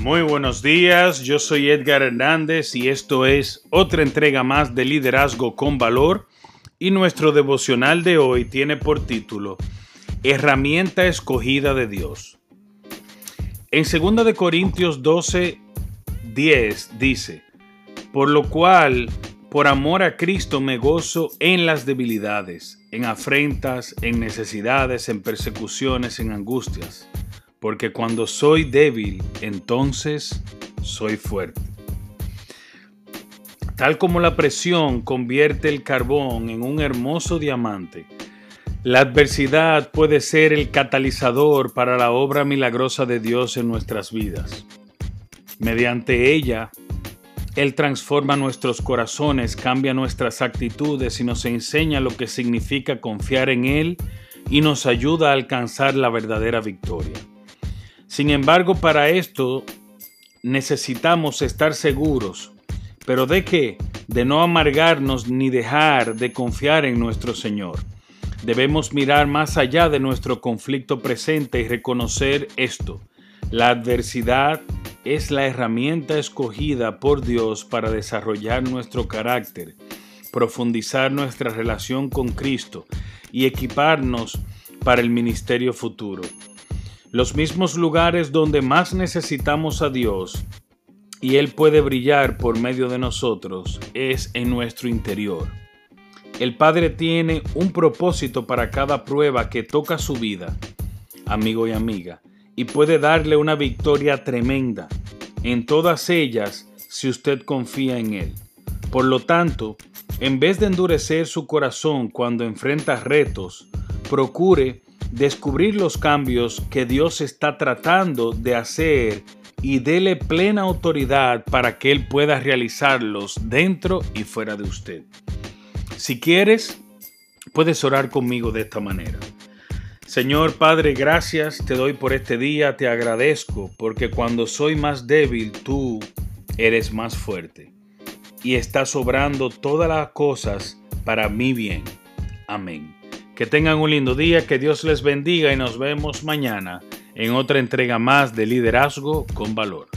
Muy buenos días, yo soy Edgar Hernández y esto es otra entrega más de Liderazgo con Valor y nuestro devocional de hoy tiene por título Herramienta escogida de Dios. En 2 de Corintios 12, 10 dice, por lo cual, por amor a Cristo me gozo en las debilidades, en afrentas, en necesidades, en persecuciones, en angustias porque cuando soy débil, entonces soy fuerte. Tal como la presión convierte el carbón en un hermoso diamante, la adversidad puede ser el catalizador para la obra milagrosa de Dios en nuestras vidas. Mediante ella, Él transforma nuestros corazones, cambia nuestras actitudes y nos enseña lo que significa confiar en Él y nos ayuda a alcanzar la verdadera victoria. Sin embargo, para esto necesitamos estar seguros. ¿Pero de qué? De no amargarnos ni dejar de confiar en nuestro Señor. Debemos mirar más allá de nuestro conflicto presente y reconocer esto. La adversidad es la herramienta escogida por Dios para desarrollar nuestro carácter, profundizar nuestra relación con Cristo y equiparnos para el ministerio futuro los mismos lugares donde más necesitamos a Dios y Él puede brillar por medio de nosotros es en nuestro interior. El Padre tiene un propósito para cada prueba que toca su vida, amigo y amiga, y puede darle una victoria tremenda en todas ellas si usted confía en Él. Por lo tanto, en vez de endurecer su corazón cuando enfrenta retos, procure descubrir los cambios que Dios está tratando de hacer y dele plena autoridad para que Él pueda realizarlos dentro y fuera de usted. Si quieres, puedes orar conmigo de esta manera. Señor Padre, gracias te doy por este día, te agradezco, porque cuando soy más débil, tú eres más fuerte. Y estás obrando todas las cosas para mi bien. Amén. Que tengan un lindo día, que Dios les bendiga y nos vemos mañana en otra entrega más de Liderazgo con Valor.